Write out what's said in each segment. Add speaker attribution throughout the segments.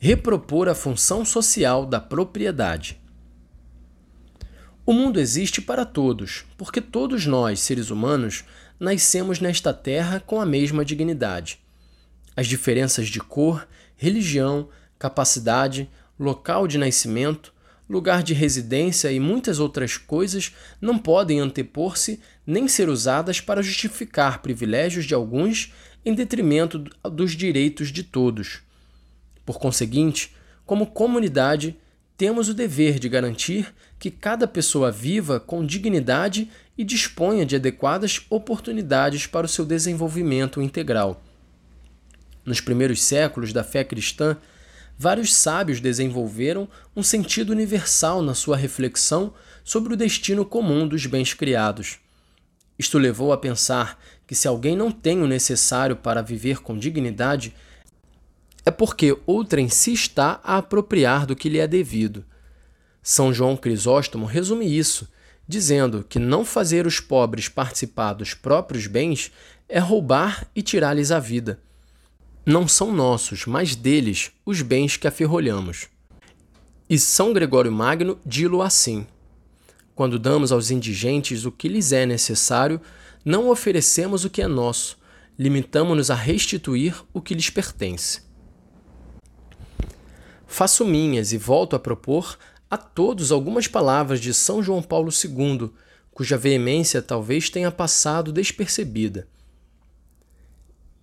Speaker 1: repropor a função social da propriedade. O mundo existe para todos, porque todos nós, seres humanos, nascemos nesta terra com a mesma dignidade. As diferenças de cor, religião, capacidade, local de nascimento, lugar de residência e muitas outras coisas não podem antepor-se nem ser usadas para justificar privilégios de alguns em detrimento dos direitos de todos. Por conseguinte, como comunidade, temos o dever de garantir que cada pessoa viva com dignidade e disponha de adequadas oportunidades para o seu desenvolvimento integral. Nos primeiros séculos da fé cristã, vários sábios desenvolveram um sentido universal na sua reflexão sobre o destino comum dos bens criados. Isto levou a pensar que se alguém não tem o necessário para viver com dignidade, é porque outrem se está a apropriar do que lhe é devido. São João Crisóstomo resume isso, dizendo que não fazer os pobres participar dos próprios bens é roubar e tirar-lhes a vida. Não são nossos, mas deles, os bens que aferrolhamos. E São Gregório Magno dilo assim: Quando damos aos indigentes o que lhes é necessário, não oferecemos o que é nosso, limitamo-nos a restituir o que lhes pertence faço minhas e volto a propor a todos algumas palavras de São João Paulo II, cuja veemência talvez tenha passado despercebida.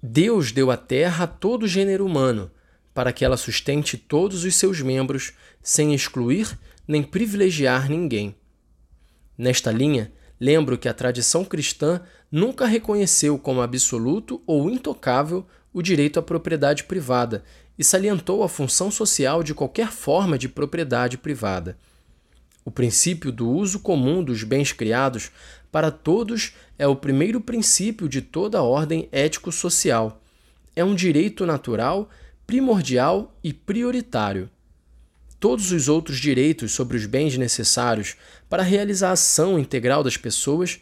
Speaker 1: Deus deu a terra a todo gênero humano, para que ela sustente todos os seus membros, sem excluir nem privilegiar ninguém. Nesta linha, lembro que a tradição cristã nunca reconheceu como absoluto ou intocável o direito à propriedade privada e salientou a função social de qualquer forma de propriedade privada. O princípio do uso comum dos bens criados para todos é o primeiro princípio de toda a ordem ético-social. É um direito natural, primordial e prioritário. Todos os outros direitos sobre os bens necessários para a realização integral das pessoas,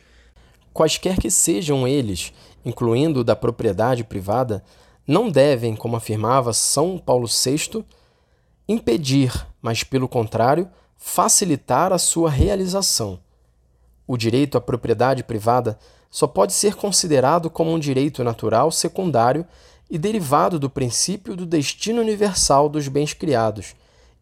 Speaker 1: quaisquer que sejam eles, incluindo o da propriedade privada, não devem, como afirmava São Paulo VI, impedir, mas, pelo contrário, facilitar a sua realização. O direito à propriedade privada só pode ser considerado como um direito natural secundário e derivado do princípio do destino universal dos bens criados,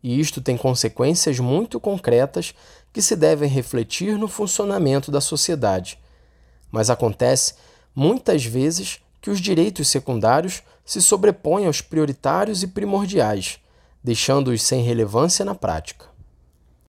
Speaker 1: e isto tem consequências muito concretas que se devem refletir no funcionamento da sociedade. Mas acontece muitas vezes que os direitos secundários se sobrepõem aos prioritários e primordiais, deixando-os sem relevância na prática.